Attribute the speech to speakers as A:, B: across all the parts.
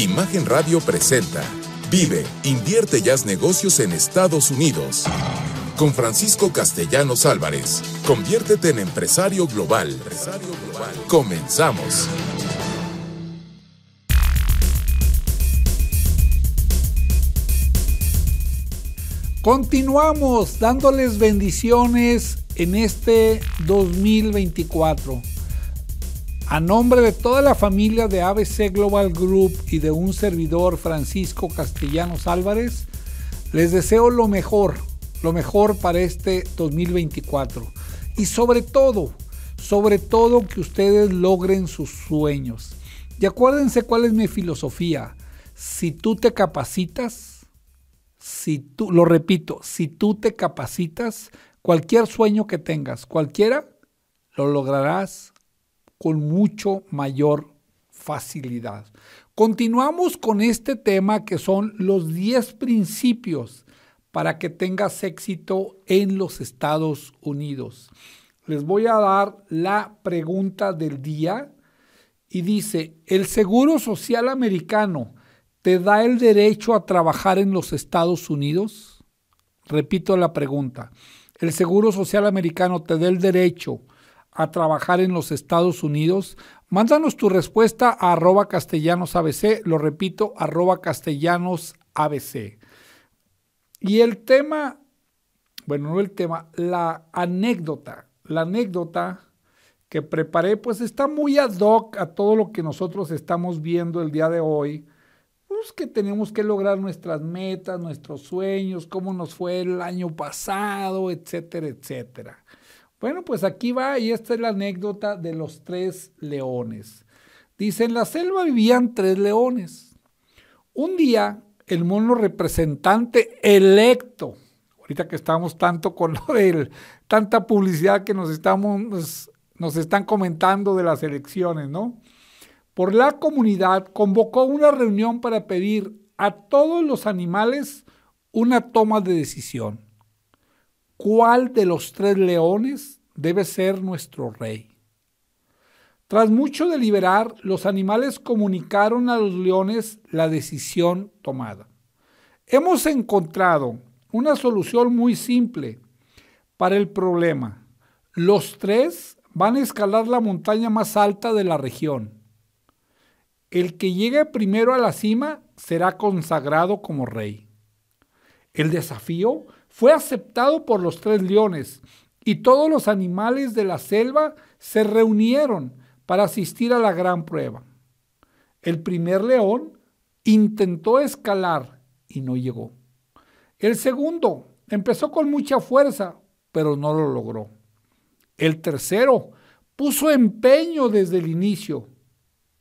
A: Imagen Radio presenta Vive, invierte y haz negocios en Estados Unidos. Con Francisco Castellanos Álvarez. Conviértete en empresario global. Comenzamos.
B: Continuamos dándoles bendiciones en este 2024. A nombre de toda la familia de ABC Global Group y de un servidor Francisco Castellanos Álvarez, les deseo lo mejor, lo mejor para este 2024. Y sobre todo, sobre todo que ustedes logren sus sueños. Y acuérdense cuál es mi filosofía. Si tú te capacitas, si tú, lo repito, si tú te capacitas, cualquier sueño que tengas, cualquiera, lo lograrás con mucho mayor facilidad. Continuamos con este tema que son los 10 principios para que tengas éxito en los Estados Unidos. Les voy a dar la pregunta del día y dice, ¿el Seguro Social Americano te da el derecho a trabajar en los Estados Unidos? Repito la pregunta. ¿El Seguro Social Americano te da el derecho a trabajar en los Estados Unidos? Mándanos tu respuesta a arroba castellanos ABC, lo repito, arroba castellanos ABC. Y el tema, bueno, no el tema, la anécdota, la anécdota que preparé, pues está muy ad hoc a todo lo que nosotros estamos viendo el día de hoy pues, que tenemos que lograr nuestras metas, nuestros sueños, cómo nos fue el año pasado, etcétera, etcétera. Bueno, pues aquí va y esta es la anécdota de los tres leones. Dice, en la selva vivían tres leones. Un día, el mono representante electo, ahorita que estamos tanto con lo tanta publicidad que nos, estamos, nos están comentando de las elecciones, ¿no? por la comunidad convocó una reunión para pedir a todos los animales una toma de decisión. ¿Cuál de los tres leones debe ser nuestro rey? Tras mucho deliberar, los animales comunicaron a los leones la decisión tomada. Hemos encontrado una solución muy simple para el problema. Los tres van a escalar la montaña más alta de la región. El que llegue primero a la cima será consagrado como rey. El desafío fue aceptado por los tres leones y todos los animales de la selva se reunieron para asistir a la gran prueba. El primer león intentó escalar y no llegó. El segundo empezó con mucha fuerza, pero no lo logró. El tercero puso empeño desde el inicio,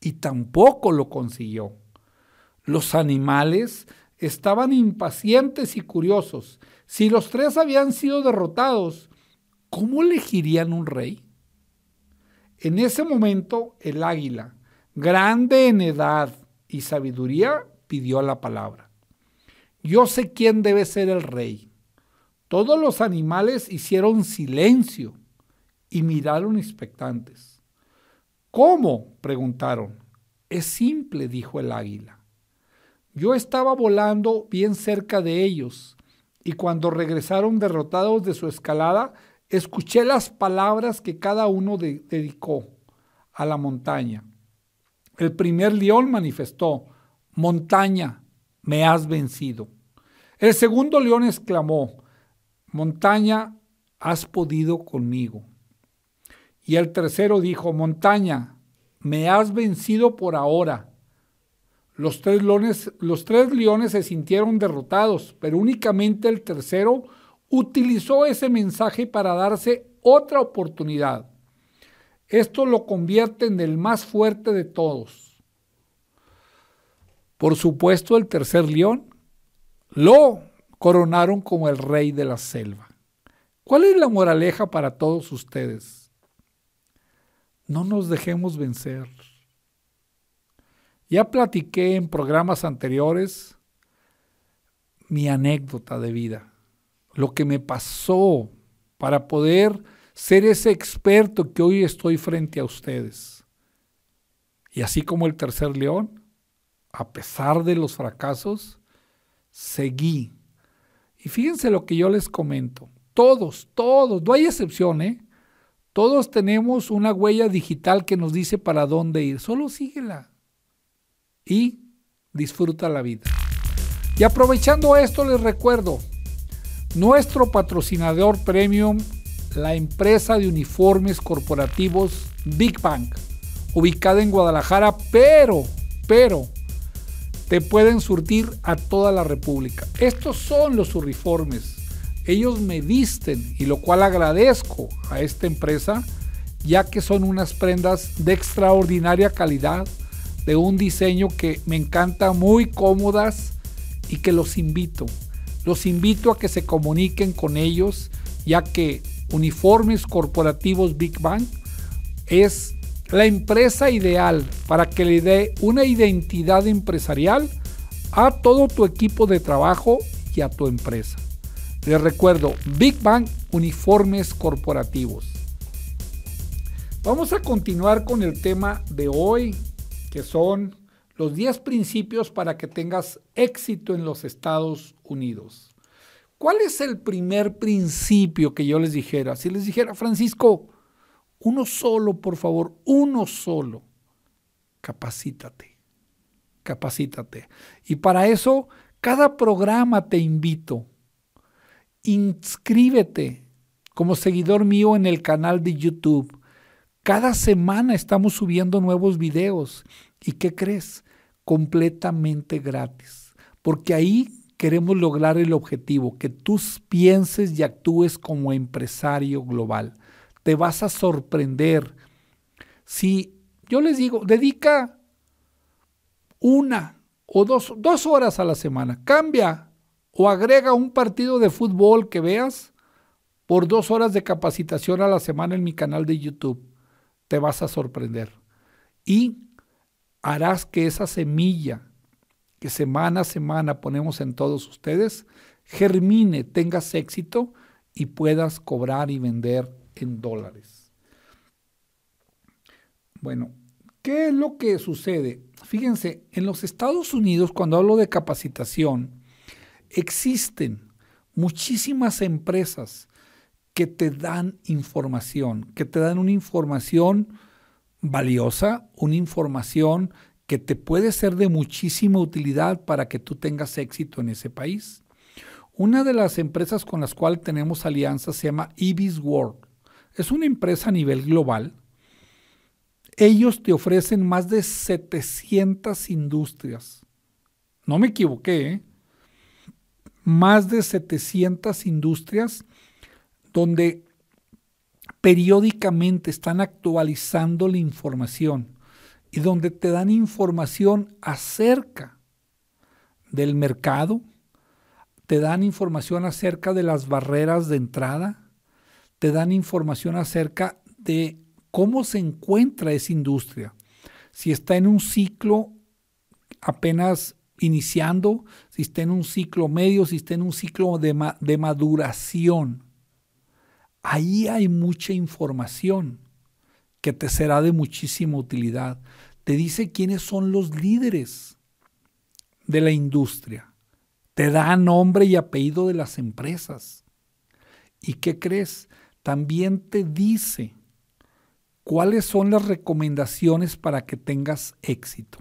B: y tampoco lo consiguió. Los animales estaban impacientes y curiosos. Si los tres habían sido derrotados, ¿cómo elegirían un rey? En ese momento el águila, grande en edad y sabiduría, pidió la palabra. Yo sé quién debe ser el rey. Todos los animales hicieron silencio y miraron expectantes. ¿Cómo? preguntaron. Es simple, dijo el águila. Yo estaba volando bien cerca de ellos, y cuando regresaron derrotados de su escalada, escuché las palabras que cada uno dedicó a la montaña. El primer león manifestó, montaña, me has vencido. El segundo león exclamó, montaña, has podido conmigo. Y el tercero dijo, montaña, me has vencido por ahora. Los tres, leones, los tres leones se sintieron derrotados, pero únicamente el tercero utilizó ese mensaje para darse otra oportunidad. Esto lo convierte en el más fuerte de todos. Por supuesto, el tercer león lo coronaron como el rey de la selva. ¿Cuál es la moraleja para todos ustedes? no nos dejemos vencer. Ya platiqué en programas anteriores mi anécdota de vida, lo que me pasó para poder ser ese experto que hoy estoy frente a ustedes. Y así como el tercer león, a pesar de los fracasos, seguí. Y fíjense lo que yo les comento. Todos, todos, no hay excepción, ¿eh? Todos tenemos una huella digital que nos dice para dónde ir. Solo síguela. Y disfruta la vida. Y aprovechando esto, les recuerdo, nuestro patrocinador premium, la empresa de uniformes corporativos Big Bang, ubicada en Guadalajara, pero, pero, te pueden surtir a toda la República. Estos son los uniformes. Ellos me visten y lo cual agradezco a esta empresa, ya que son unas prendas de extraordinaria calidad, de un diseño que me encanta, muy cómodas y que los invito. Los invito a que se comuniquen con ellos, ya que Uniformes Corporativos Big Bang es la empresa ideal para que le dé una identidad empresarial a todo tu equipo de trabajo y a tu empresa. Les recuerdo, Big Bang Uniformes Corporativos. Vamos a continuar con el tema de hoy, que son los 10 principios para que tengas éxito en los Estados Unidos. ¿Cuál es el primer principio que yo les dijera? Si les dijera, Francisco, uno solo, por favor, uno solo, capacítate, capacítate. Y para eso, cada programa te invito. Inscríbete como seguidor mío en el canal de YouTube. Cada semana estamos subiendo nuevos videos. ¿Y qué crees? completamente gratis, porque ahí queremos lograr el objetivo, que tú pienses y actúes como empresario global. Te vas a sorprender. Si yo les digo, dedica una o dos, dos horas a la semana, cambia o agrega un partido de fútbol que veas por dos horas de capacitación a la semana en mi canal de YouTube. Te vas a sorprender. Y harás que esa semilla que semana a semana ponemos en todos ustedes germine, tengas éxito y puedas cobrar y vender en dólares. Bueno, ¿qué es lo que sucede? Fíjense, en los Estados Unidos, cuando hablo de capacitación, existen muchísimas empresas que te dan información, que te dan una información valiosa, una información que te puede ser de muchísima utilidad para que tú tengas éxito en ese país. Una de las empresas con las cuales tenemos alianzas se llama Ibis World. Es una empresa a nivel global. Ellos te ofrecen más de 700 industrias. No me equivoqué, ¿eh? Más de 700 industrias donde periódicamente están actualizando la información y donde te dan información acerca del mercado, te dan información acerca de las barreras de entrada, te dan información acerca de cómo se encuentra esa industria, si está en un ciclo apenas iniciando, si está en un ciclo medio, si está en un ciclo de, de maduración. Ahí hay mucha información que te será de muchísima utilidad. Te dice quiénes son los líderes de la industria. Te da nombre y apellido de las empresas. ¿Y qué crees? También te dice cuáles son las recomendaciones para que tengas éxito.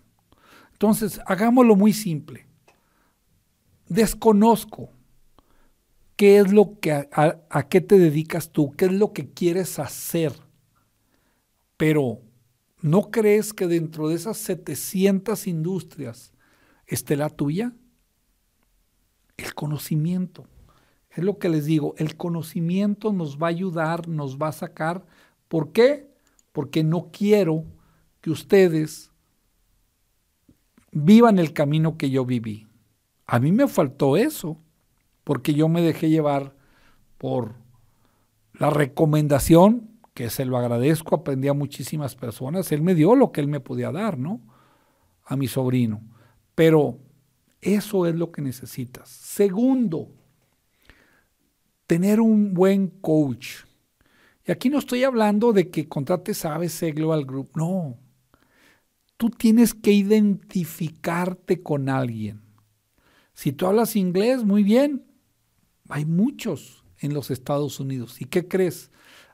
B: Entonces, hagámoslo muy simple. Desconozco qué es lo que, a, qué te dedicas tú, qué es lo que quieres hacer. Pero, ¿no crees que dentro de esas 700 industrias esté la tuya? El conocimiento. Es lo que les digo, el conocimiento nos va a ayudar, nos va a sacar. ¿Por qué? Porque no quiero que ustedes vivan el camino que yo viví. A mí me faltó eso porque yo me dejé llevar por la recomendación, que se lo agradezco, aprendí a muchísimas personas, él me dio lo que él me podía dar, ¿no? A mi sobrino. Pero eso es lo que necesitas. Segundo, tener un buen coach. Y aquí no estoy hablando de que contrates a ABC Global Group, no. tú tienes que identificarte con alguien. Si tú hablas inglés, muy bien. Hay muchos en los Estados Unidos. ¿Y qué crees?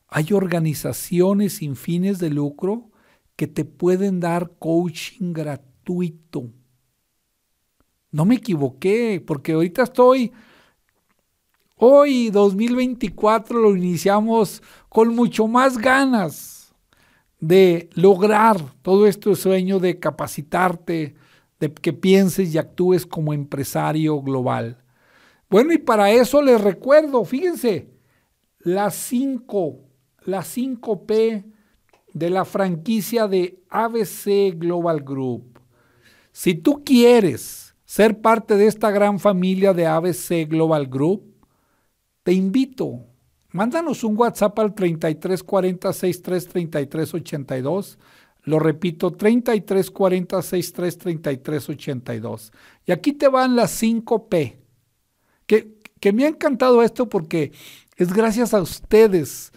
B: Hay organizaciones sin fines de lucro que te pueden dar coaching gratuito. No me equivoqué, porque ahorita estoy, hoy 2024 lo iniciamos con mucho más ganas de lograr todo este sueño de capacitarte, de que pienses y actúes como empresario global. Bueno, y para eso les recuerdo, fíjense, las 5, las 5 P de la franquicia de ABC Global Group. Si tú quieres ser parte de esta gran familia de ABC Global Group, te invito, mándanos un WhatsApp al 3340 63 Lo repito, 3340 63 Y aquí te van las 5 P. Que, me ha encantado esto porque es gracias a ustedes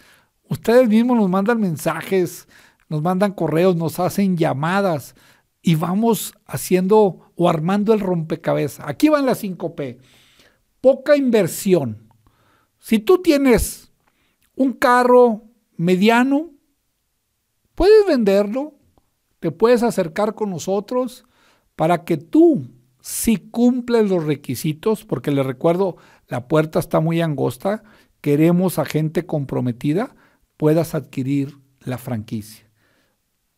B: Ustedes mismos nos mandan mensajes, nos mandan correos, nos hacen llamadas y vamos haciendo o armando el rompecabezas. Aquí van las 5P. Poca inversión. Si tú tienes un carro mediano, puedes venderlo, te puedes acercar con nosotros para que tú, si cumples los requisitos, porque les recuerdo, la puerta está muy angosta, queremos a gente comprometida, puedas adquirir la franquicia.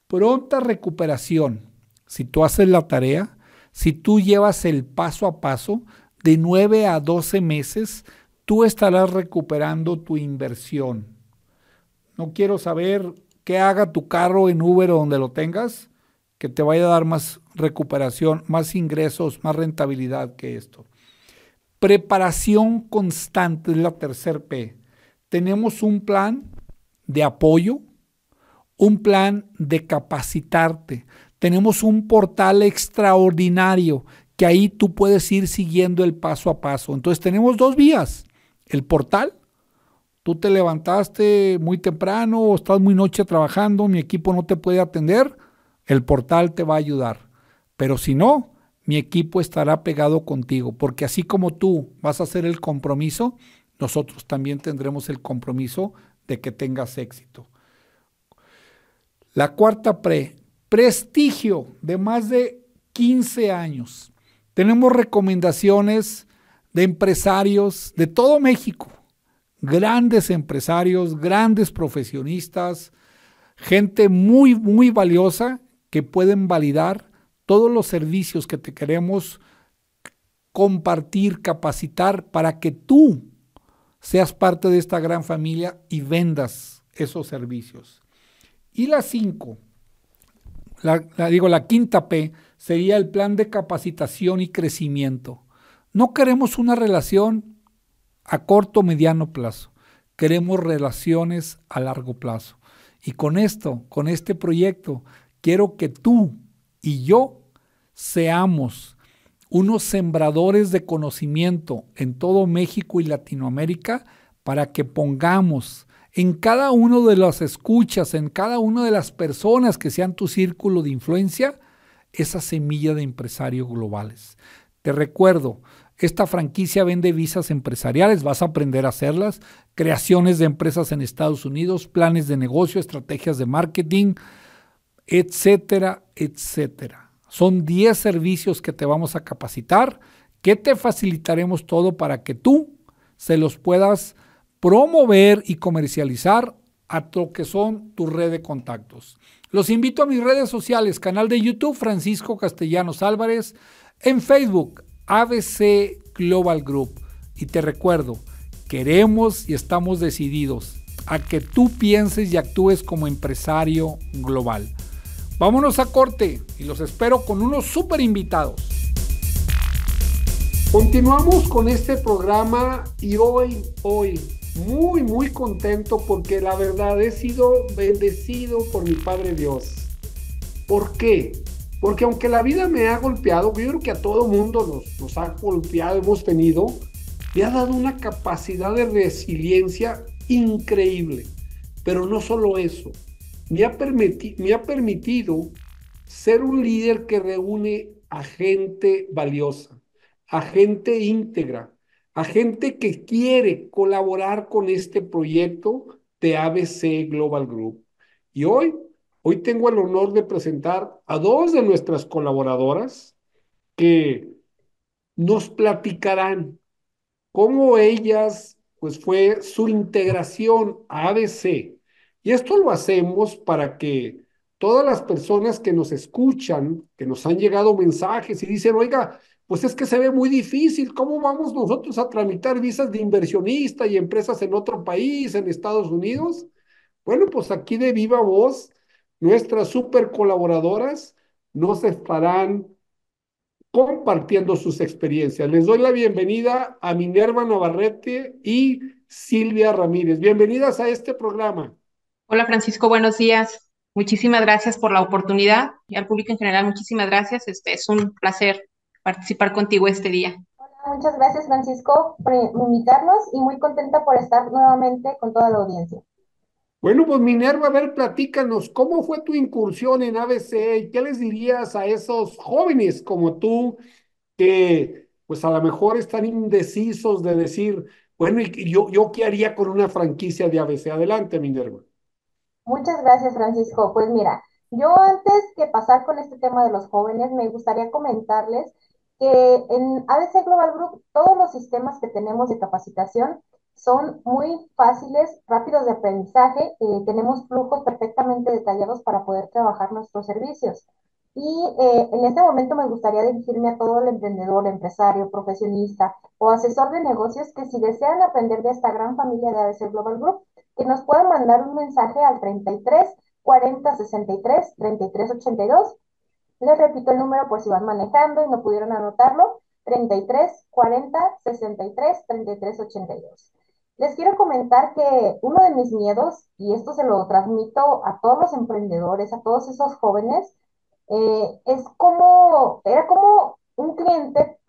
B: Pronta recuperación. Si tú haces la tarea, si tú llevas el paso a paso, de 9 a 12 meses, tú estarás recuperando tu inversión. No quiero saber qué haga tu carro en Uber o donde lo tengas, que te vaya a dar más recuperación, más ingresos, más rentabilidad que esto. Preparación constante es la tercer P. Tenemos un plan de apoyo, un plan de capacitarte. Tenemos un portal extraordinario que ahí tú puedes ir siguiendo el paso a paso. Entonces tenemos dos vías. El portal, tú te levantaste muy temprano o estás muy noche trabajando, mi equipo no te puede atender, el portal te va a ayudar. Pero si no, mi equipo estará pegado contigo, porque así como tú vas a hacer el compromiso, nosotros también tendremos el compromiso de que tengas éxito. La cuarta pre, prestigio de más de 15 años. Tenemos recomendaciones de empresarios de todo México, grandes empresarios, grandes profesionistas, gente muy, muy valiosa que pueden validar todos los servicios que te queremos compartir, capacitar para que tú seas parte de esta gran familia y vendas esos servicios. Y la cinco, la, digo, la quinta P sería el plan de capacitación y crecimiento. No queremos una relación a corto o mediano plazo, queremos relaciones a largo plazo. Y con esto, con este proyecto, quiero que tú y yo seamos unos sembradores de conocimiento en todo México y Latinoamérica para que pongamos en cada uno de las escuchas, en cada una de las personas que sean tu círculo de influencia, esa semilla de empresarios globales. Te recuerdo, esta franquicia vende visas empresariales, vas a aprender a hacerlas, creaciones de empresas en Estados Unidos, planes de negocio, estrategias de marketing, etcétera, etcétera. Son 10 servicios que te vamos a capacitar, que te facilitaremos todo para que tú se los puedas promover y comercializar a lo que son tu red de contactos. Los invito a mis redes sociales, canal de YouTube Francisco Castellanos Álvarez, en Facebook ABC Global Group. Y te recuerdo, queremos y estamos decididos a que tú pienses y actúes como empresario global. Vámonos a corte y los espero con unos super invitados. Continuamos con este programa y hoy, hoy, muy, muy contento porque la verdad he sido bendecido por mi Padre Dios. ¿Por qué? Porque aunque la vida me ha golpeado, yo creo que a todo mundo nos, nos ha golpeado, hemos tenido, me ha dado una capacidad de resiliencia increíble. Pero no solo eso, me ha, me ha permitido
C: ser un líder que reúne a gente valiosa, a gente íntegra, a gente que quiere colaborar con este proyecto de ABC Global Group. Y hoy, hoy tengo el honor de presentar a dos de nuestras colaboradoras que nos platicarán cómo ellas, pues fue su integración a ABC. Y esto lo hacemos para que todas las personas que nos escuchan, que nos han llegado mensajes y dicen, oiga, pues es que se ve muy difícil, ¿cómo vamos nosotros a tramitar visas de inversionista y empresas en otro país, en Estados Unidos? Bueno, pues aquí de viva voz, nuestras super colaboradoras nos estarán compartiendo sus experiencias. Les doy la bienvenida a Minerva Navarrete y Silvia Ramírez. Bienvenidas a este programa.
D: Hola Francisco, buenos días. Muchísimas gracias por la oportunidad y al público en general, muchísimas gracias. Este es un placer participar contigo este día.
E: Hola, muchas gracias Francisco por invitarnos y muy contenta por estar nuevamente con toda la audiencia.
C: Bueno, pues Minerva, a ver, platícanos, ¿cómo fue tu incursión en ABC y qué les dirías a esos jóvenes como tú que pues a lo mejor están indecisos de decir, bueno, ¿y yo, yo qué haría con una franquicia de ABC? Adelante, Minerva.
E: Muchas gracias, Francisco. Pues mira, yo antes que pasar con este tema de los jóvenes, me gustaría comentarles que en ABC Global Group todos los sistemas que tenemos de capacitación son muy fáciles, rápidos de aprendizaje, eh, tenemos flujos perfectamente detallados para poder trabajar nuestros servicios. Y eh, en este momento me gustaría dirigirme a todo el emprendedor, empresario, profesionista o asesor de negocios que si desean aprender de esta gran familia de ABC Global Group, que nos puedan mandar un mensaje al 33 40 63 33 82. Les repito el número por si van manejando y no pudieron anotarlo. 33 40 63 33 82. Les quiero comentar que uno de mis miedos, y esto se lo transmito a todos los emprendedores, a todos esos jóvenes, eh, es como, era como un cliente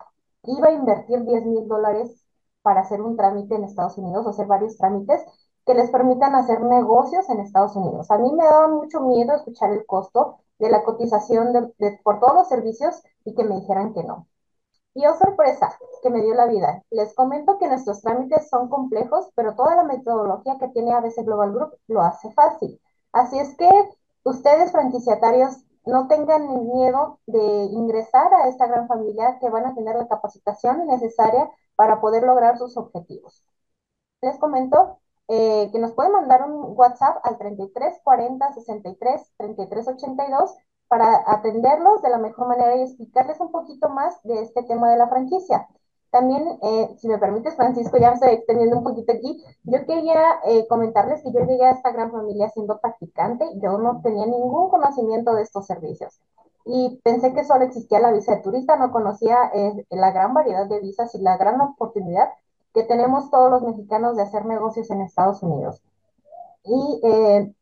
E: iba a invertir 10 mil dólares para hacer un trámite en Estados Unidos, hacer varios trámites, que les permitan hacer negocios en Estados Unidos. A mí me daba mucho miedo escuchar el costo de la cotización por todos los servicios y que me dijeran que no. Y oh sorpresa, que me dio la vida. Les comento que nuestros trámites son complejos, pero toda la metodología que tiene ABC Global Group lo hace fácil. Así es que ustedes, franquiciatarios, no tengan miedo de ingresar a esta gran familia que van a tener la capacitación necesaria para poder lograr sus objetivos. Les comento eh, que nos pueden mandar un WhatsApp al 33 40 63 33 82 para atenderlos de la mejor manera y explicarles un poquito más de este tema de la franquicia. También, eh, si me permites, Francisco, ya me estoy extendiendo un poquito aquí. Yo quería eh, comentarles que yo llegué a esta gran familia siendo practicante. Yo no tenía ningún conocimiento de estos servicios. Y pensé que solo existía la visa de turista, no conocía la gran variedad de visas y la gran oportunidad que tenemos todos los mexicanos de hacer negocios en Estados Unidos. Y eh,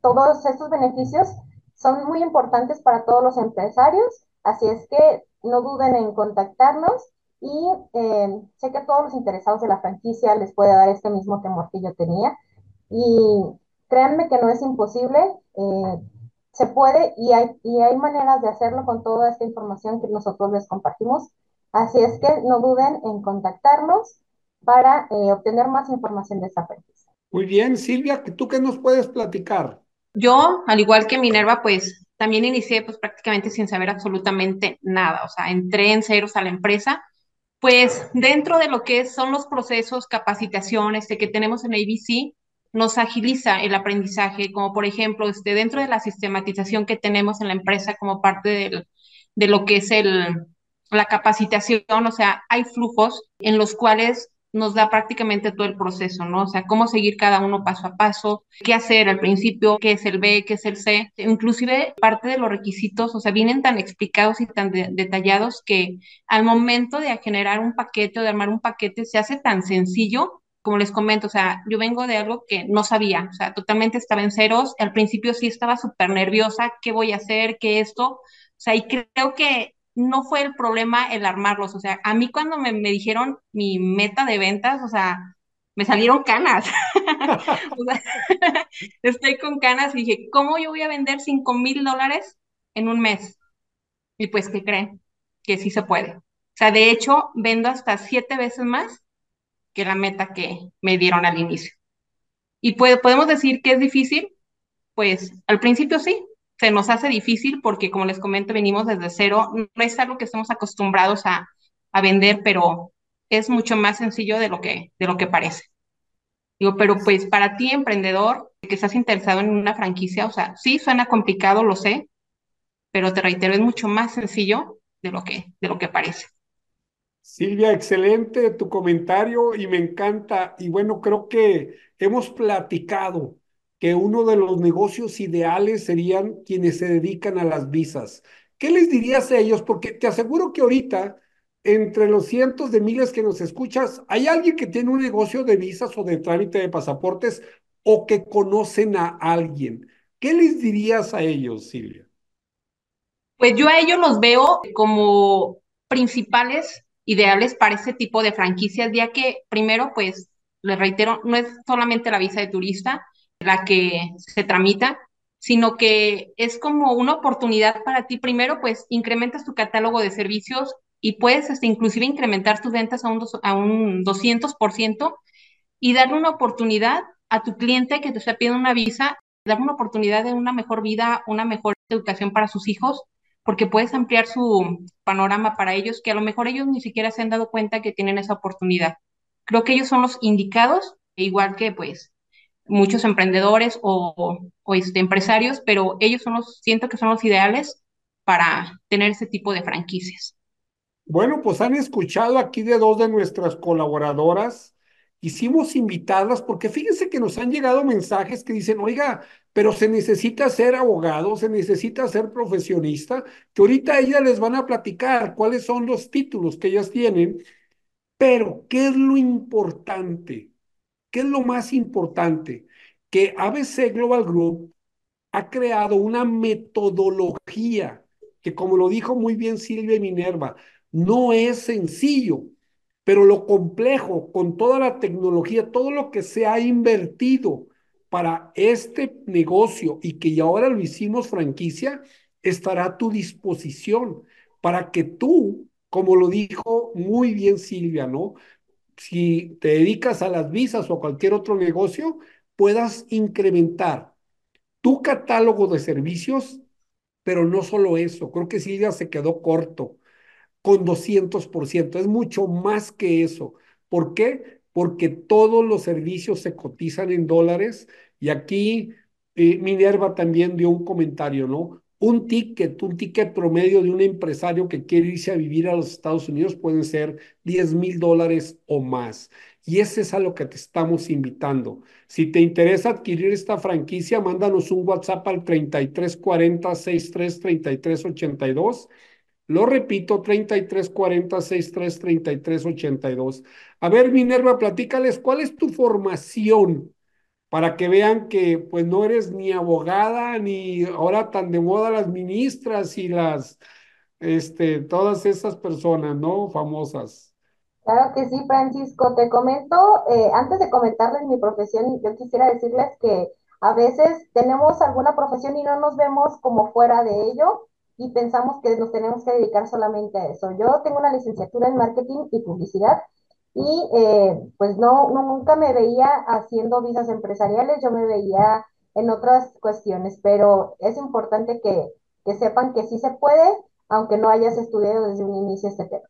E: todos estos beneficios son muy importantes para todos los empresarios, así es que no duden en contactarnos y eh, sé que a todos los interesados de la franquicia les puede dar este mismo temor que yo tenía. Y créanme que no es imposible, eh, se puede y hay, y hay maneras de hacerlo con toda esta información que nosotros les compartimos. Así es que no duden en contactarnos para eh, obtener más información de esta franquicia.
C: Muy bien, Silvia, ¿tú qué nos puedes platicar?
D: Yo, al igual que Minerva, pues también inicié pues prácticamente sin saber absolutamente nada, o sea, entré en ceros a la empresa, pues dentro de lo que son los procesos, capacitaciones este, que tenemos en ABC, nos agiliza el aprendizaje, como por ejemplo, este, dentro de la sistematización que tenemos en la empresa como parte del, de lo que es el, la capacitación, o sea, hay flujos en los cuales nos da prácticamente todo el proceso, ¿no? O sea, cómo seguir cada uno paso a paso, qué hacer al principio, qué es el B, qué es el C. Inclusive parte de los requisitos, o sea, vienen tan explicados y tan detallados que al momento de generar un paquete o de armar un paquete se hace tan sencillo. Como les comento, o sea, yo vengo de algo que no sabía, o sea, totalmente estaba en ceros. Al principio sí estaba súper nerviosa, ¿qué voy a hacer? ¿Qué esto? O sea, y creo que no fue el problema el armarlos. O sea, a mí cuando me, dijeron mi meta de ventas, o sea, me salieron canas. estoy con canas y dije, ¿cómo yo voy a vender 5 mil dólares en un mes. Y pues, ¿qué creen? Que sí se puede. O sea, de hecho, vendo hasta siete veces más que la meta que me dieron al inicio. Y puede, podemos decir que es difícil, pues al principio sí, se nos hace difícil porque, como les comento, venimos desde cero. No es algo que estemos acostumbrados a, a vender, pero es mucho más sencillo de lo que, de lo que parece. Digo, pero pues para ti, emprendedor, que estás interesado en una franquicia, o sea, sí suena complicado, lo sé, pero te reitero, es mucho más sencillo de lo que, de lo que parece.
C: Silvia, excelente tu comentario y me encanta. Y bueno, creo que hemos platicado que uno de los negocios ideales serían quienes se dedican a las visas. ¿Qué les dirías a ellos? Porque te aseguro que ahorita, entre los cientos de miles que nos escuchas, hay alguien que tiene un negocio de visas o de trámite de pasaportes o que conocen a alguien. ¿Qué les dirías a ellos, Silvia?
D: Pues yo a ellos los veo como principales ideales para ese tipo de franquicias, ya que primero, pues, les reitero, no es solamente la visa de turista, la que se tramita, sino que es como una oportunidad para ti. Primero, pues incrementas tu catálogo de servicios y puedes hasta inclusive incrementar tus ventas a un, a un 200% y darle una oportunidad a tu cliente que te está pidiendo una visa, darle una oportunidad de una mejor vida, una mejor educación para sus hijos, porque puedes ampliar su panorama para ellos, que a lo mejor ellos ni siquiera se han dado cuenta que tienen esa oportunidad. Creo que ellos son los indicados, igual que pues muchos emprendedores o, este, empresarios, pero ellos son los, siento que son los ideales para tener ese tipo de franquicias.
C: Bueno, pues han escuchado aquí de dos de nuestras colaboradoras. Hicimos invitadas porque fíjense que nos han llegado mensajes que dicen, oiga, pero se necesita ser abogado, se necesita ser profesionista, que ahorita ellas les van a platicar cuáles son los títulos que ellas tienen, pero ¿qué es lo importante? ¿Qué es lo más importante? Que ABC Global Group ha creado una metodología que, como lo dijo muy bien Silvia Minerva, no es sencillo, pero lo complejo, con toda la tecnología, todo lo que se ha invertido para este negocio y que ya ahora lo hicimos franquicia, estará a tu disposición para que tú, como lo dijo muy bien Silvia, ¿no? Si te dedicas a las visas o a cualquier otro negocio, puedas incrementar tu catálogo de servicios, pero no solo eso, creo que Silvia se quedó corto con 200%, es mucho más que eso. ¿Por qué? Porque todos los servicios se cotizan en dólares y aquí eh, Minerva también dio un comentario, ¿no? Un ticket, un ticket promedio de un empresario que quiere irse a vivir a los Estados Unidos pueden ser 10 mil dólares o más. Y ese es a lo que te estamos invitando. Si te interesa adquirir esta franquicia, mándanos un WhatsApp al 3340 633382. Lo repito, 3340 633382. A ver, Minerva, platícales, ¿cuál es tu formación? Para que vean que pues no eres ni abogada, ni ahora tan de moda las ministras y las, este, todas esas personas, ¿no? Famosas.
E: Claro que sí, Francisco. Te comento, eh, antes de comentarles mi profesión, yo quisiera decirles que a veces tenemos alguna profesión y no nos vemos como fuera de ello y pensamos que nos tenemos que dedicar solamente a eso. Yo tengo una licenciatura en marketing y publicidad y eh, pues no, nunca me veía haciendo visas empresariales, yo me veía en otras cuestiones, pero es importante que, que sepan que sí se puede, aunque no hayas estudiado desde un inicio este tema.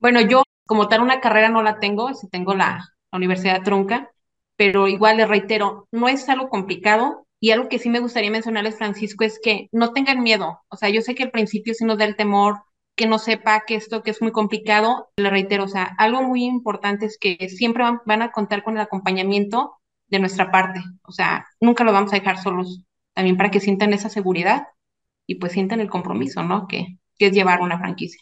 D: Bueno, yo como tal una carrera no la tengo, si tengo la, Universidad Trunca, pero igual les reitero, no es algo complicado, y algo que sí me gustaría mencionarles, Francisco, es que no tengan miedo. O sea, yo sé que al principio sí nos da el temor que no sepa que esto que es muy complicado, le reitero, o sea, algo muy importante es que siempre van, a contar con el acompañamiento de nuestra parte, o sea, nunca lo vamos a dejar solos, también para que sientan esa seguridad y pues sientan el compromiso, ¿no? Que, que es llevar una franquicia.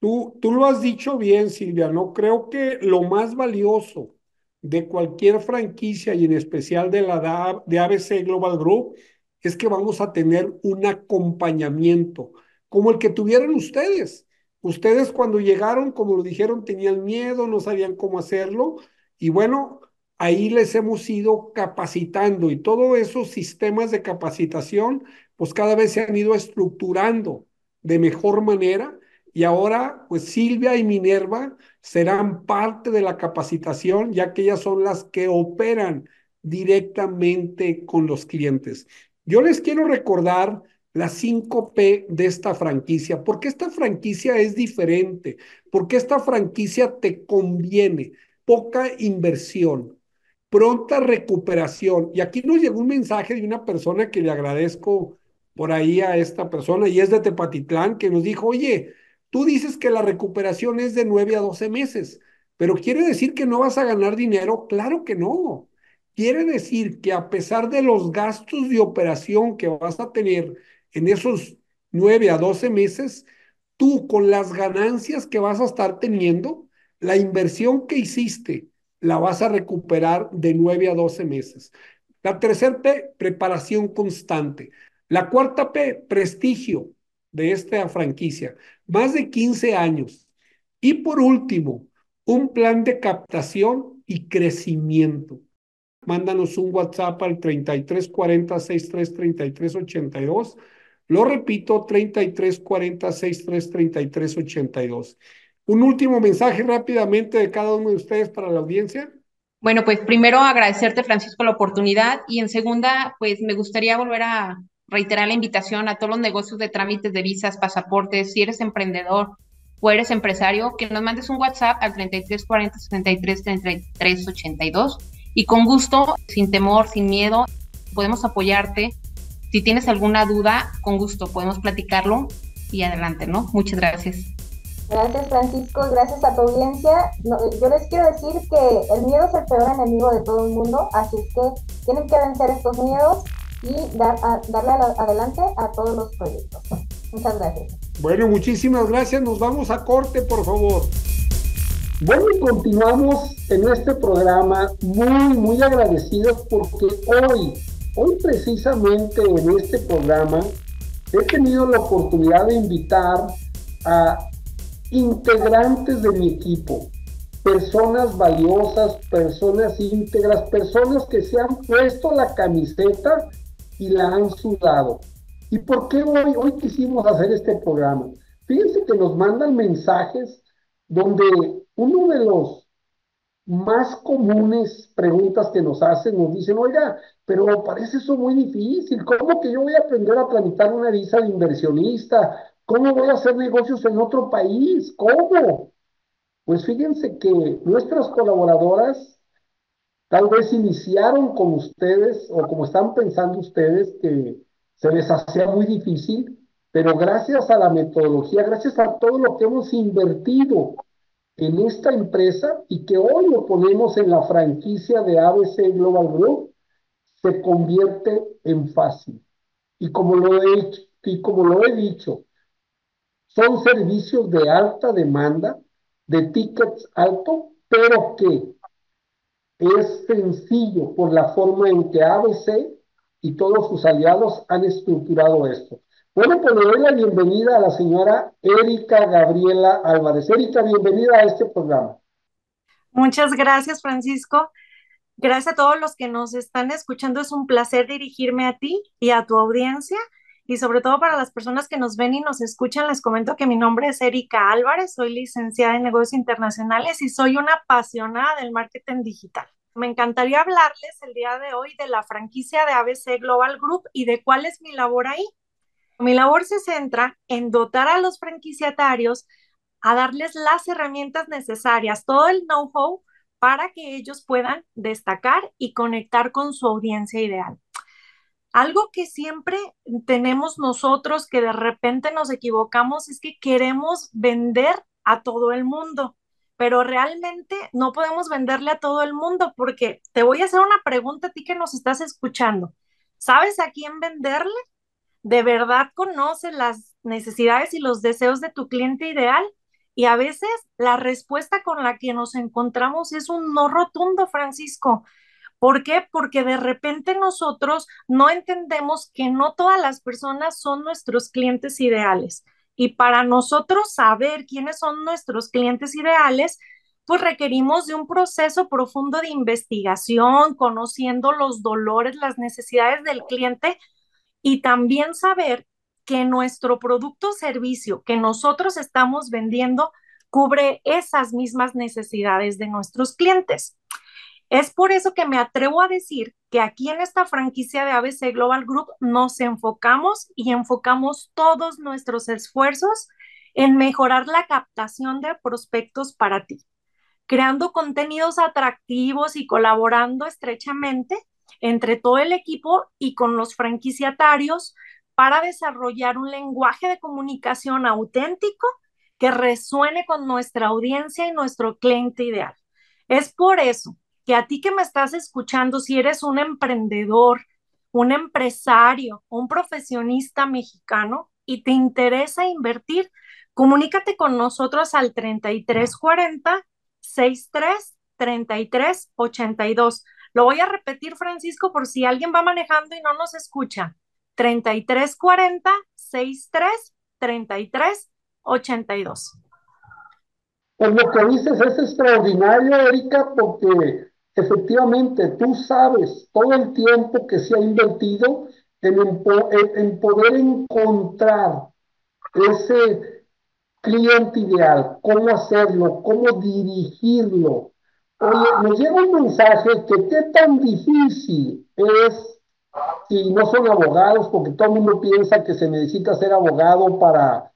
C: Tú, tú lo has dicho bien, Silvia, ¿no? Creo que lo más valioso de cualquier franquicia y en especial de la de ABC Global Group es que vamos a tener un acompañamiento como el que tuvieron ustedes. Ustedes cuando llegaron, como lo dijeron, tenían miedo, no sabían cómo hacerlo y bueno, ahí les hemos ido capacitando y todos esos sistemas de capacitación
F: pues cada vez se han ido estructurando de mejor manera y ahora pues Silvia y Minerva serán parte de la capacitación ya que ellas son las que operan directamente con los clientes. Yo les quiero recordar las 5P de esta franquicia, porque esta franquicia es diferente, porque esta franquicia te conviene, poca inversión, pronta recuperación. Y aquí nos llegó un mensaje de una persona que le agradezco por ahí a esta persona y es de Tepatitlán que nos dijo, oye, tú dices que la recuperación es de 9 a 12 meses, pero quiere decir que no vas a ganar dinero. Claro que no. Quiere decir que a pesar de los gastos de operación que vas a tener en esos 9 a 12 meses, tú con las ganancias que vas a estar teniendo, la inversión que hiciste la vas a recuperar de 9 a 12 meses. La tercera P, preparación constante. La cuarta P, prestigio de esta franquicia. Más de 15 años. Y por último, un plan de captación y crecimiento mándanos un WhatsApp al 3340 63 33 82. Lo repito, 3340 63 33 82. Un último mensaje rápidamente de cada uno de ustedes para la audiencia.
D: Bueno, pues primero agradecerte, Francisco, la oportunidad y en segunda, pues me gustaría volver a reiterar la invitación a todos los negocios de trámites de visas, pasaportes, si eres emprendedor o eres empresario, que nos mandes un WhatsApp al 3340 63 33 82 y con gusto, sin temor, sin miedo, podemos apoyarte. Si tienes alguna duda, con gusto podemos platicarlo y adelante, ¿no? Muchas gracias.
E: Gracias Francisco, gracias a tu audiencia. yo les quiero decir que el miedo es el peor enemigo de todo el mundo, así es que tienen que vencer estos miedos y dar, darle adelante a todos los proyectos. Muchas gracias.
F: Bueno, muchísimas gracias. Nos vamos a corte, por favor. Bueno, y continuamos en este programa muy, muy agradecidos porque hoy, hoy precisamente en este programa, he tenido la oportunidad de invitar a integrantes de mi equipo, personas valiosas, personas íntegras, personas que se han puesto la camiseta y la han sudado. ¿Y por qué hoy, hoy quisimos hacer este programa? Fíjense que nos mandan mensajes donde uno de los más comunes preguntas que nos hacen, nos dicen, oiga, pero parece eso muy difícil, ¿cómo que yo voy a aprender a tramitar una visa de inversionista? ¿Cómo voy a hacer negocios en otro país? ¿Cómo? Pues fíjense que nuestras colaboradoras tal vez iniciaron con ustedes o como están pensando ustedes que se les hacía muy difícil, pero gracias a la metodología, gracias a todo lo que hemos invertido en esta empresa y que hoy lo ponemos en la franquicia de ABC Global Group, se convierte en fácil. Y como lo he, y como lo he dicho, son servicios de alta demanda, de tickets alto, pero que es sencillo por la forma en que ABC y todos sus aliados han estructurado esto. Bueno, pues le doy la bienvenida a la señora Erika Gabriela Álvarez. Erika, bienvenida a este programa.
G: Muchas gracias, Francisco. Gracias a todos los que nos están escuchando. Es un placer dirigirme a ti y a tu audiencia. Y sobre todo para las personas que nos ven y nos escuchan, les comento que mi nombre es Erika Álvarez, soy licenciada en negocios internacionales y soy una apasionada del marketing digital. Me encantaría hablarles el día de hoy de la franquicia de ABC Global Group y de cuál es mi labor ahí. Mi labor se centra en dotar a los franquiciatarios a darles las herramientas necesarias, todo el know-how para que ellos puedan destacar y conectar con su audiencia ideal. Algo que siempre tenemos nosotros que de repente nos equivocamos es que queremos vender a todo el mundo, pero realmente no podemos venderle a todo el mundo porque te voy a hacer una pregunta a ti que nos estás escuchando. ¿Sabes a quién venderle? de verdad conoce las necesidades y los deseos de tu cliente ideal. Y a veces la respuesta con la que nos encontramos es un no rotundo, Francisco. ¿Por qué? Porque de repente nosotros no entendemos que no todas las personas son nuestros clientes ideales. Y para nosotros saber quiénes son nuestros clientes ideales, pues requerimos de un proceso profundo de investigación, conociendo los dolores, las necesidades del cliente y también saber que nuestro producto o servicio que nosotros estamos vendiendo cubre esas mismas necesidades de nuestros clientes. Es por eso que me atrevo a decir que aquí en esta franquicia de ABC Global Group nos enfocamos y enfocamos todos nuestros esfuerzos en mejorar la captación de prospectos para ti, creando contenidos atractivos y colaborando estrechamente entre todo el equipo y con los franquiciatarios para desarrollar un lenguaje de comunicación auténtico que resuene con nuestra audiencia y nuestro cliente ideal. Es por eso que a ti que me estás escuchando, si eres un emprendedor, un empresario, un profesionista mexicano y te interesa invertir, comunícate con nosotros al 3340 63 33 82. Lo voy a repetir, Francisco, por si alguien va manejando y no nos escucha. 3340 63 33 82.
F: Pues lo que dices es extraordinario, Erika, porque efectivamente tú sabes todo el tiempo que se ha invertido en, poder encontrar ese cliente ideal, cómo hacerlo, cómo dirigirlo. Oye, nos llega un mensaje que qué tan difícil es si no son abogados, porque todo el mundo piensa que se necesita ser abogado para,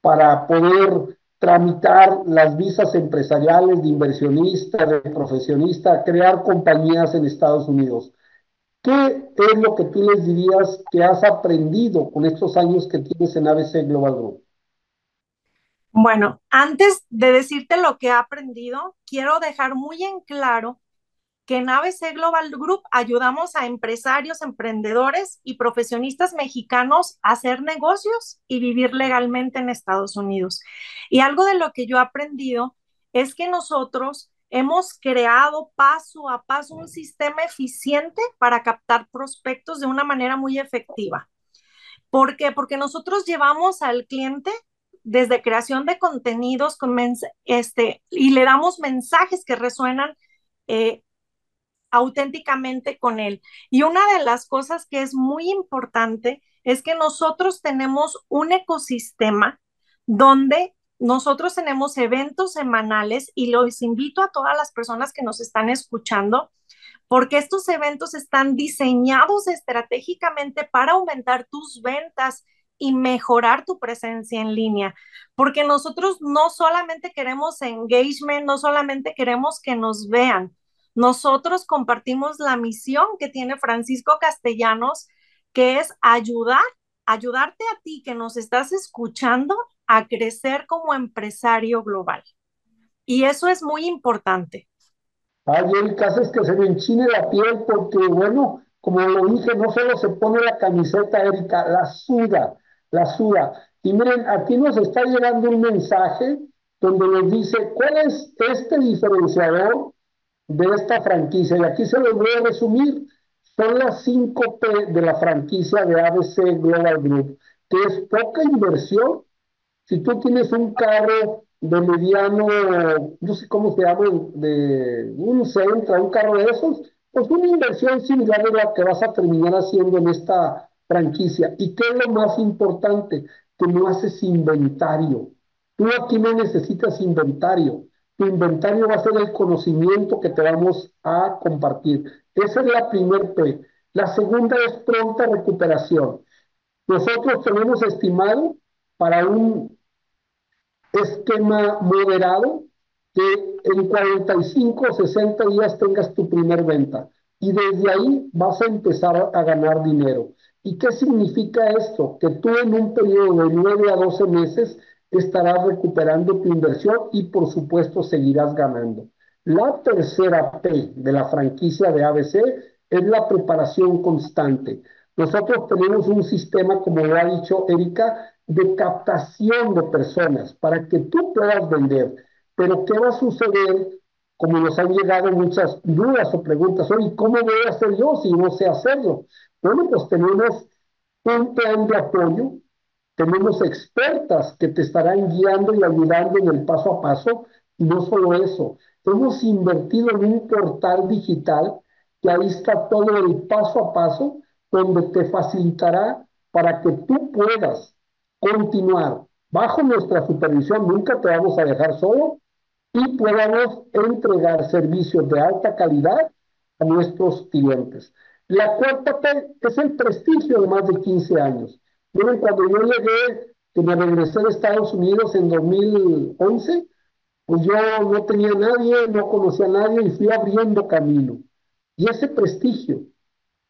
F: para poder tramitar las visas empresariales de inversionista, de profesionista, crear compañías en Estados Unidos. ¿Qué es lo que tú les dirías que has aprendido con estos años que tienes en ABC Global Group?
G: Bueno, antes de decirte lo que he aprendido, quiero dejar muy en claro que en ABC Global Group ayudamos a empresarios, emprendedores y profesionistas mexicanos a hacer negocios y vivir legalmente en Estados Unidos. Y algo de lo que yo he aprendido es que nosotros hemos creado paso a paso un sistema eficiente para captar prospectos de una manera muy efectiva. ¿Por qué? Porque nosotros llevamos al cliente desde creación de contenidos con este, y le damos mensajes que resuenan eh, auténticamente con él. Y una de las cosas que es muy importante es que nosotros tenemos un ecosistema donde nosotros tenemos eventos semanales y los invito a todas las personas que nos están escuchando porque estos eventos están diseñados estratégicamente para aumentar tus ventas y mejorar tu presencia en línea, porque nosotros no solamente queremos engagement, no solamente queremos que nos vean, nosotros compartimos la misión que tiene Francisco Castellanos, que es ayudar, ayudarte a ti que nos estás escuchando a crecer como empresario global. Y eso es muy importante.
F: Ay, el caso es que se me enchine la piel porque, bueno, como lo dije, no solo se pone la camiseta, Erika, la suda, la suda. Y miren, aquí nos está llegando un mensaje donde nos dice, ¿cuál es este diferenciador de esta franquicia. Y aquí se los voy a resumir. Son las 5 P de la franquicia de ABC Global Group, que es poca inversión. Si tú tienes un carro de mediano, no sé cómo se llama, de un centro, un carro de esos, pues una inversión similar a la que vas a terminar haciendo en esta franquicia. ¿Y qué es lo más importante? Que no haces inventario. Tú aquí no necesitas inventario. Tu inventario va a ser el conocimiento que te vamos a compartir. Esa es la primera P. La segunda es pronta recuperación. Nosotros tenemos estimado para un esquema moderado que en 45 o 60 días tengas tu primer venta y desde ahí vas a empezar a ganar dinero. ¿Y qué significa esto? Que tú en un periodo de 9 a 12 meses estarás recuperando tu inversión y por supuesto seguirás ganando. La tercera P de la franquicia de ABC es la preparación constante. Nosotros tenemos un sistema, como lo ha dicho Erika, de captación de personas para que tú puedas vender. Pero ¿qué va a suceder? Como nos han llegado muchas dudas o preguntas, oye, ¿cómo voy a hacer yo si no sé hacerlo? Bueno, pues tenemos un plan de apoyo tenemos expertas que te estarán guiando y ayudando en el paso a paso. Y no solo eso, hemos invertido en un portal digital que ahí está todo el paso a paso, donde te facilitará para que tú puedas continuar bajo nuestra supervisión, nunca te vamos a dejar solo y podamos entregar servicios de alta calidad a nuestros clientes. La cuarta P es el prestigio de más de 15 años. Miren, cuando yo llegué, que me regresé de Estados Unidos en 2011, pues yo no tenía nadie, no conocía a nadie y fui abriendo camino. Y ese prestigio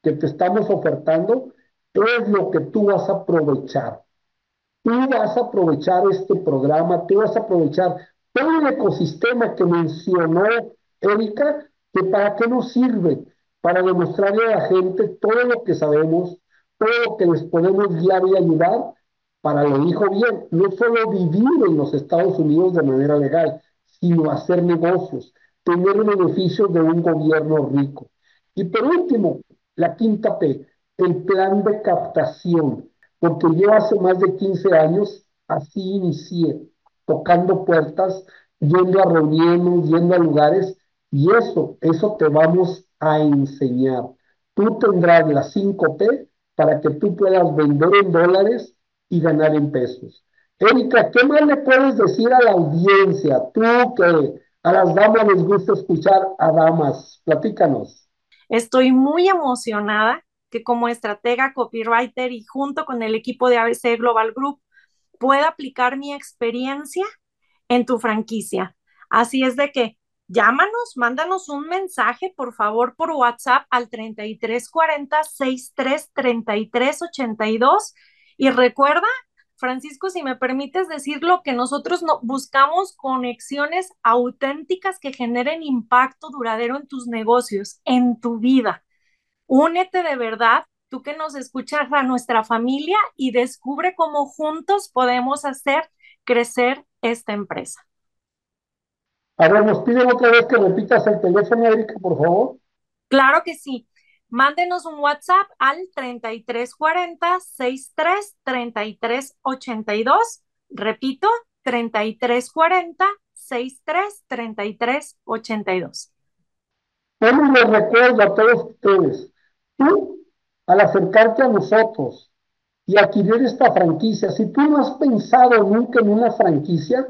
F: que te estamos ofertando es lo que tú vas a aprovechar. Tú vas a aprovechar este programa, tú vas a aprovechar todo el ecosistema que mencionó Erika, que para qué nos sirve, para demostrarle a la gente todo lo que sabemos, todo lo que les podemos guiar y ayudar, para lo dijo bien, no solo vivir en los Estados Unidos de manera legal, sino hacer negocios, tener beneficios de un gobierno rico. Y por último, la quinta P, el plan de captación, porque yo hace más de 15 años así inicié, tocando puertas, yendo a reuniones, yendo a lugares, y eso, eso te vamos a enseñar. Tú tendrás las 5 P para que tú puedas vender en dólares y ganar en pesos. Erika, ¿qué más le puedes decir a la audiencia? Tú que a las damas les gusta escuchar a damas, platícanos.
G: Estoy muy emocionada que como estratega copywriter y junto con el equipo de ABC Global Group pueda aplicar mi experiencia en tu franquicia. Así es de que llámanos, mándanos un mensaje, por favor, por WhatsApp al 3340 633382 y recuerda Francisco, si me permites decirlo, que nosotros no, buscamos conexiones auténticas que generen impacto duradero en tus negocios, en tu vida. Únete de verdad, tú que nos escuchas a nuestra familia y descubre cómo juntos podemos hacer crecer esta empresa.
F: A ver, nos piden otra vez que repitas el teléfono, Erika, por favor.
G: Claro que sí. Mándenos un WhatsApp al 3340 63 33 82. Repito, 3340 63 33 82.
F: Bueno, les recuerdo a todos ustedes, tú, al acercarte a nosotros y adquirir esta franquicia, si tú no has pensado nunca en una franquicia,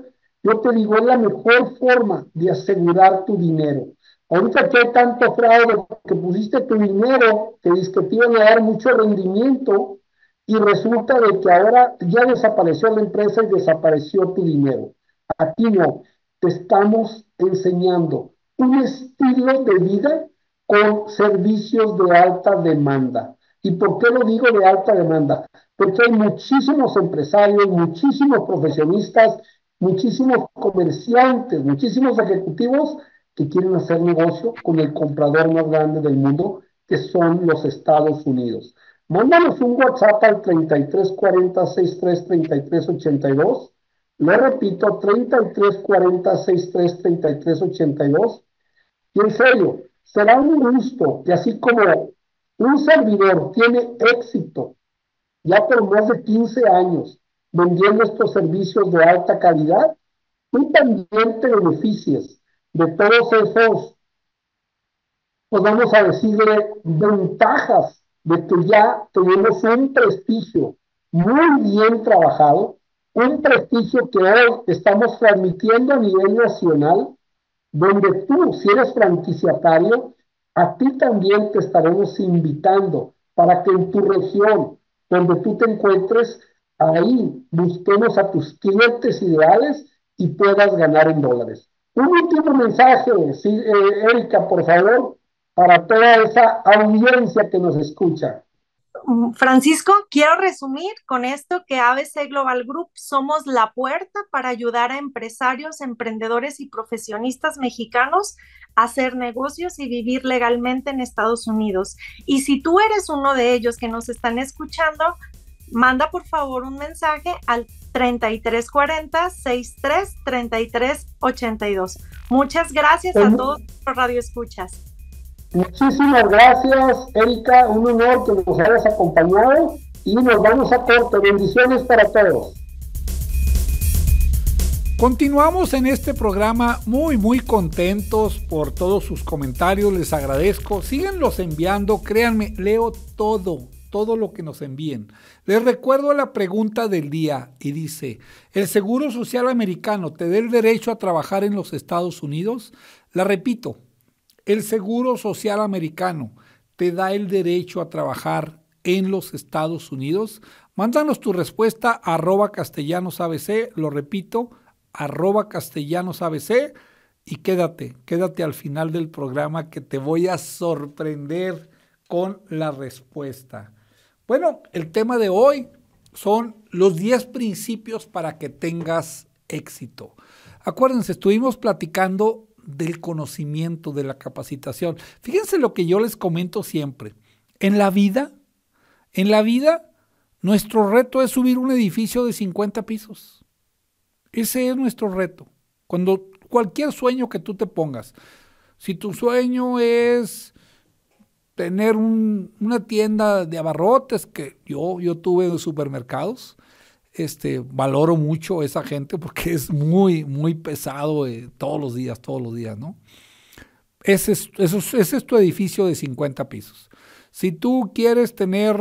F: yo te digo, es la mejor forma de asegurar tu dinero. Ahorita que hay tanto fraude que pusiste tu dinero, te dice que te iban a dar mucho rendimiento y resulta de que ahora ya desapareció la empresa y desapareció tu dinero. Aquí no, te estamos enseñando un estilo de vida con servicios de alta demanda. ¿Y por qué lo digo de alta demanda? Porque hay muchísimos empresarios, muchísimos profesionistas, muchísimos comerciantes, muchísimos ejecutivos que quieren hacer negocio con el comprador más grande del mundo, que son los Estados Unidos. Mándanos un WhatsApp al 3340 63 82. Lo repito, 3340 63 82. Y en serio, será un gusto que así como un servidor tiene éxito ya por más de 15 años vendiendo estos servicios de alta calidad, tú también te beneficies de todos esos, pues vamos a decirle, ventajas de que ya tenemos un prestigio muy bien trabajado, un prestigio que hoy estamos transmitiendo a nivel nacional, donde tú, si eres franquiciatario, a ti también te estaremos invitando para que en tu región, donde tú te encuentres, ahí busquemos a tus clientes ideales y puedas ganar en dólares. Un último mensaje, eh, Erika, por favor, para toda esa audiencia que nos escucha.
G: Mm, Francisco, quiero resumir con esto que ABC Global Group somos la puerta para ayudar a empresarios, emprendedores y profesionistas mexicanos a hacer negocios y vivir legalmente en Estados Unidos. Y si tú eres uno de ellos que nos están escuchando, manda por favor un mensaje al 3340 63 33 82. Muchas gracias a todos los radioescuchas.
F: Muchísimas gracias, Erika. Un honor que nos hayas acompañado y nos vamos a corte. Bendiciones para todos.
B: Continuamos en este programa muy muy contentos por todos sus comentarios, les agradezco, síganlos enviando, créanme, leo todo, todo lo que nos envíen. Les recuerdo la pregunta del día y dice, ¿el Seguro Social Americano te da el derecho a trabajar en los Estados Unidos? La repito, ¿el Seguro Social Americano te da el derecho a trabajar en los Estados Unidos? Mándanos tu respuesta a arroba castellanosabc, lo repito, arroba castellanosabc y quédate, quédate al final del programa que te voy a sorprender con la respuesta. Bueno, el tema de hoy son los 10 principios para que tengas éxito. Acuérdense, estuvimos platicando del conocimiento, de la capacitación. Fíjense lo que yo les comento siempre. En la vida, en la vida, nuestro reto es subir un edificio de 50 pisos. Ese es nuestro reto. Cuando cualquier sueño que tú te pongas, si tu sueño es tener una tienda de abarrotes, que yo, yo tuve en supermercados, este, valoro mucho esa gente porque es muy, muy pesado eh, todos los días, todos los días, ¿no? Ese es, ese es tu edificio de 50 pisos. Si tú quieres tener,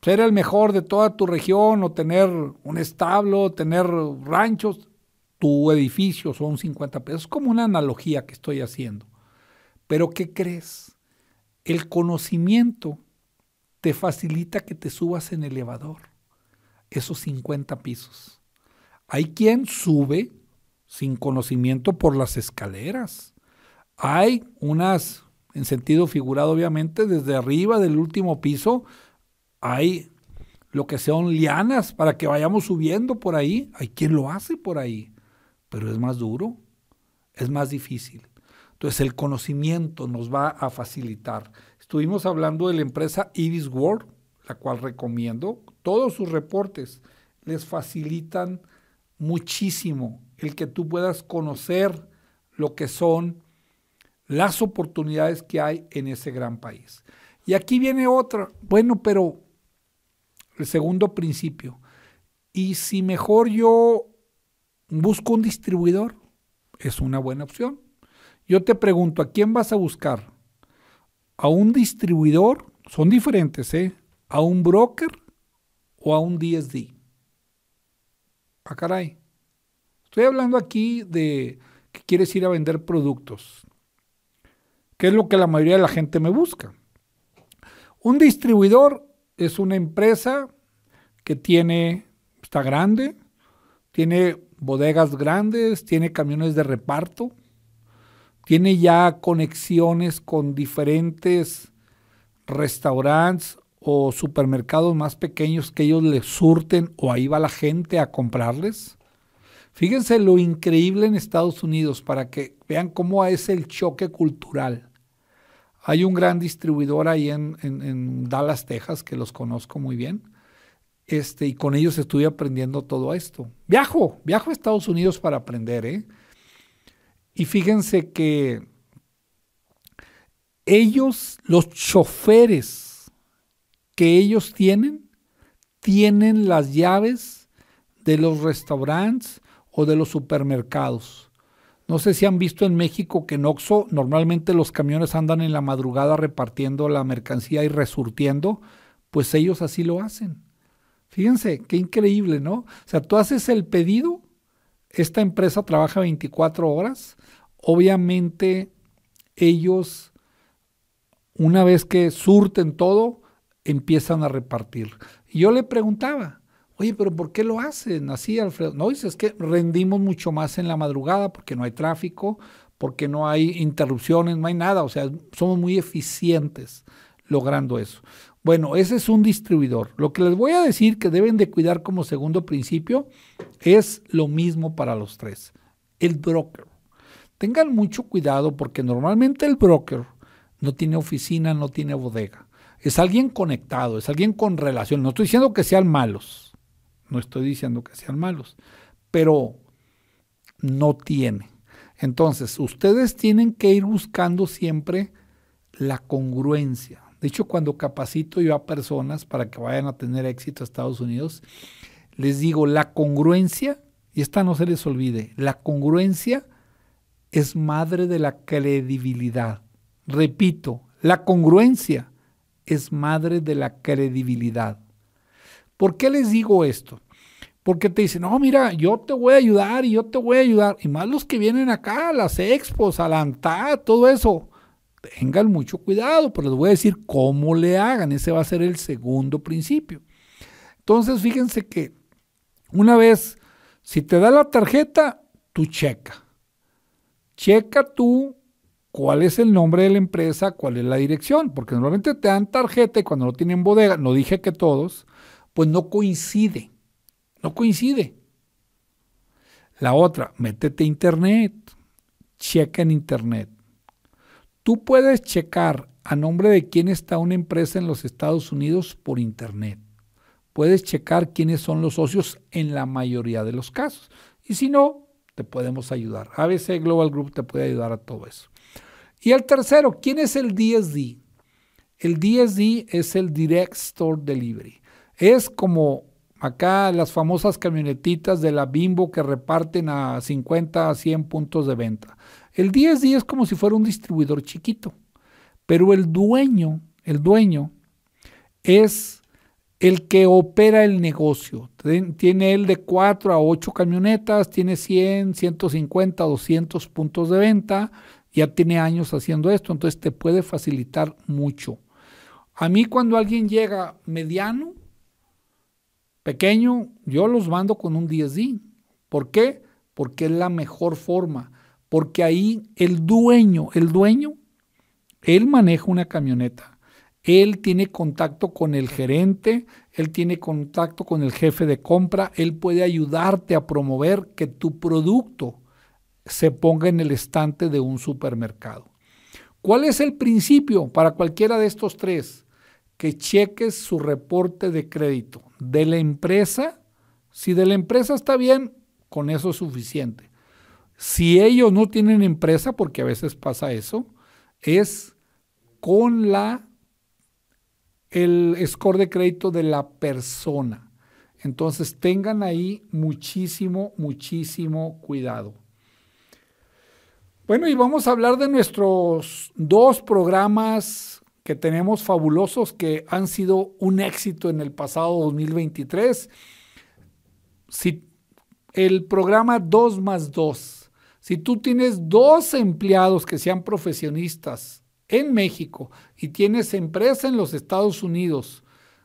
B: ser el mejor de toda tu región o tener un establo, tener ranchos, tu edificio son 50 pesos. Es como una analogía que estoy haciendo. Pero ¿qué crees? El conocimiento te facilita que te subas en elevador, esos 50 pisos. Hay quien sube sin conocimiento por las escaleras. Hay unas, en sentido figurado obviamente, desde arriba del último piso, hay lo que son lianas para que vayamos subiendo por ahí. Hay quien lo hace por ahí, pero es más duro, es más difícil. Entonces el conocimiento nos va a facilitar. Estuvimos hablando de la empresa Ibis World, la cual recomiendo. Todos sus reportes les facilitan muchísimo el que tú puedas conocer lo que son las oportunidades que hay en ese gran país. Y aquí viene otra. Bueno, pero el segundo principio. ¿Y si mejor yo busco un distribuidor? Es una buena opción. Yo te pregunto, ¿a quién vas a buscar? ¿A un distribuidor? Son diferentes, ¿eh? ¿A un broker o a un DSD? Ah, caray. Estoy hablando aquí de que quieres ir a vender productos. ¿Qué es lo que la mayoría de la gente me busca? Un distribuidor es una empresa que tiene, está grande, tiene bodegas grandes, tiene camiones de reparto, tiene ya conexiones con diferentes restaurantes o supermercados más pequeños que ellos les surten o ahí va la gente a comprarles. Fíjense lo increíble en Estados Unidos para que vean cómo es el choque cultural. Hay un gran distribuidor ahí en, Dallas, Texas, que los conozco muy bien. Este, y con ellos estoy aprendiendo todo esto. Viajo, viajo a Estados Unidos para aprender, ¿eh? Y fíjense que ellos, los choferes que ellos tienen, tienen las llaves de los restaurantes o de los supermercados. No sé si han visto en México que en Oxo normalmente los camiones andan en la madrugada repartiendo la mercancía y resurtiendo, pues ellos así lo hacen. Fíjense, qué increíble, ¿no? O sea, tú haces el pedido, esta empresa trabaja 24 horas, obviamente ellos, una vez que surten todo, empiezan a repartir. Y yo le preguntaba, oye, pero ¿por qué lo hacen así, Alfredo? No, dice, es que rendimos mucho más en la madrugada porque no hay tráfico, porque no hay interrupciones, no hay nada, o sea, somos muy eficientes logrando eso. Bueno, ese es un distribuidor. Lo que les voy a decir que deben de cuidar como segundo principio es lo mismo para los tres. El broker. Tengan mucho cuidado porque normalmente el broker no tiene oficina, no tiene bodega. Es alguien conectado, es alguien con relación. No estoy diciendo que sean malos, no estoy diciendo que sean malos, pero no tiene. Entonces, ustedes tienen que ir buscando siempre la congruencia. De hecho, cuando capacito yo a personas para que vayan a tener éxito a Estados Unidos, les digo, la congruencia, y esta no se les olvide, la congruencia es madre de la credibilidad. Repito, la congruencia es madre de la credibilidad. ¿Por qué les digo esto? Porque te dicen, no, mira, yo te voy a ayudar y yo te voy a ayudar. Y más los que vienen acá, a las expos, a la ANTA, todo eso. Tengan mucho cuidado, pero les voy a decir cómo le hagan. Ese va a ser el segundo principio. Entonces, fíjense que una vez, si te da la tarjeta, tú checa. Checa tú cuál es el nombre de la empresa, cuál es la dirección, porque normalmente te dan tarjeta y cuando no tienen bodega, no dije que todos, pues no coincide. No coincide. La otra, métete a internet, checa en internet. Tú puedes checar a nombre de quién está una empresa en los Estados Unidos por internet. Puedes checar quiénes son los socios en la mayoría de los casos. Y si no, te podemos ayudar. ABC Global Group te puede ayudar a todo eso. Y el tercero, ¿quién es el DSD? El DSD es el Direct Store Delivery. Es como Acá las famosas camionetitas de la Bimbo que reparten a 50 a 100 puntos de venta. El 10 es como si fuera un distribuidor chiquito, pero el dueño, el dueño es el que opera el negocio. Tiene él de 4 a 8 camionetas, tiene 100, 150, 200 puntos de venta, ya tiene años haciendo esto, entonces te puede facilitar mucho. A mí cuando alguien llega mediano, pequeño, yo los mando con un 10D. ¿Por qué? Porque es la mejor forma. Porque ahí el dueño, el dueño, él maneja una camioneta. Él tiene contacto con el gerente, él tiene contacto con el jefe de compra, él puede ayudarte a promover que tu producto se ponga en el estante de un supermercado. ¿Cuál es el principio para cualquiera de estos tres? Que cheques su reporte de crédito de la empresa, si de la empresa está bien, con eso es suficiente. Si ellos no tienen empresa, porque a veces pasa eso, es con la el score de crédito de la persona. Entonces tengan ahí muchísimo, muchísimo cuidado. Bueno, y vamos a hablar de nuestros dos programas que tenemos fabulosos que han sido un éxito en el pasado 2023. Si el programa 2 más 2, si tú tienes dos empleados que sean profesionistas en México y tienes empresa en los Estados Unidos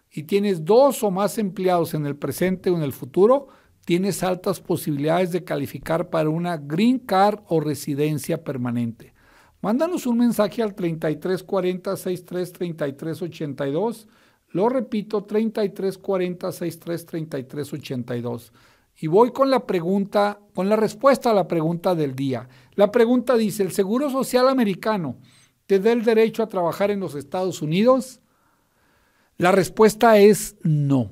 B: y tienes dos o más empleados en el presente o en el futuro, tienes altas posibilidades de calificar para una green card o residencia permanente. Mándanos un mensaje al 3340 63 Lo repito, 3340 63 Y voy con la pregunta, con la respuesta a la pregunta del día. La pregunta dice, ¿el Seguro Social Americano te da el derecho a trabajar en los Estados Unidos? La respuesta es no.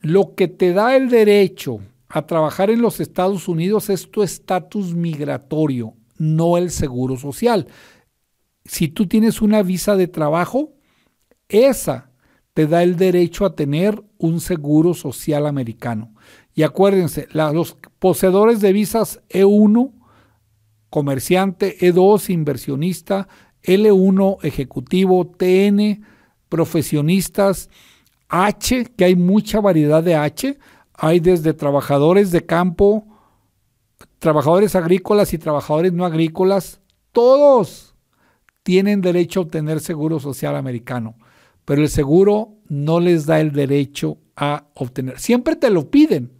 B: Lo que te da el derecho a trabajar en los Estados Unidos es tu estatus migratorio no el seguro social. Si tú tienes una visa de trabajo, esa te da el derecho a tener un seguro social americano. Y acuérdense, los poseedores de visas E1, comerciante, E2, inversionista, L1, ejecutivo, TN, profesionistas, H, que hay mucha variedad de H, hay desde trabajadores de campo, trabajadores agrícolas y trabajadores no agrícolas, todos tienen derecho a obtener seguro social americano, pero el seguro no les da el derecho a obtener. Siempre te lo piden,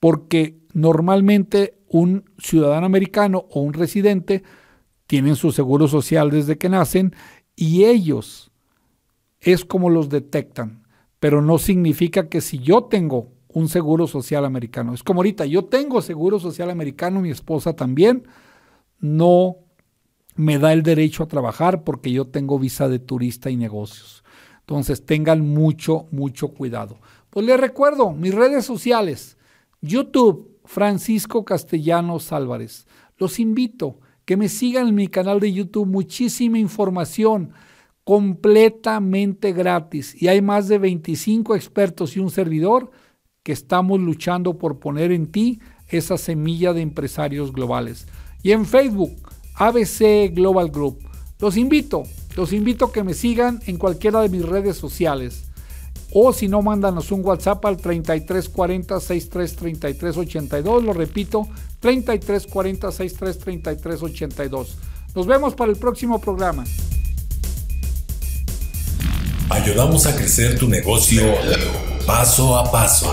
B: porque normalmente un ciudadano americano o un residente tienen su seguro social desde que nacen y ellos es como los detectan, pero no significa que si yo tengo un seguro social americano. Es como ahorita, yo tengo seguro social americano, mi esposa también, no me da el derecho a trabajar porque yo tengo visa de turista y negocios. Entonces tengan mucho, mucho cuidado. Pues les recuerdo mis redes sociales, YouTube, Francisco Castellanos Álvarez. Los invito que me sigan en mi canal de YouTube, muchísima información completamente gratis y hay más de 25 expertos y un servidor que estamos luchando por poner en ti esa semilla de empresarios globales. Y en Facebook, ABC Global Group. Los invito, Los invito a que me sigan en cualquiera de mis redes sociales. O si no, mándanos un WhatsApp al 3340 633382. Lo repito, 3340 633382. Nos vemos para el próximo programa.
E: Ayudamos a crecer tu negocio paso a paso.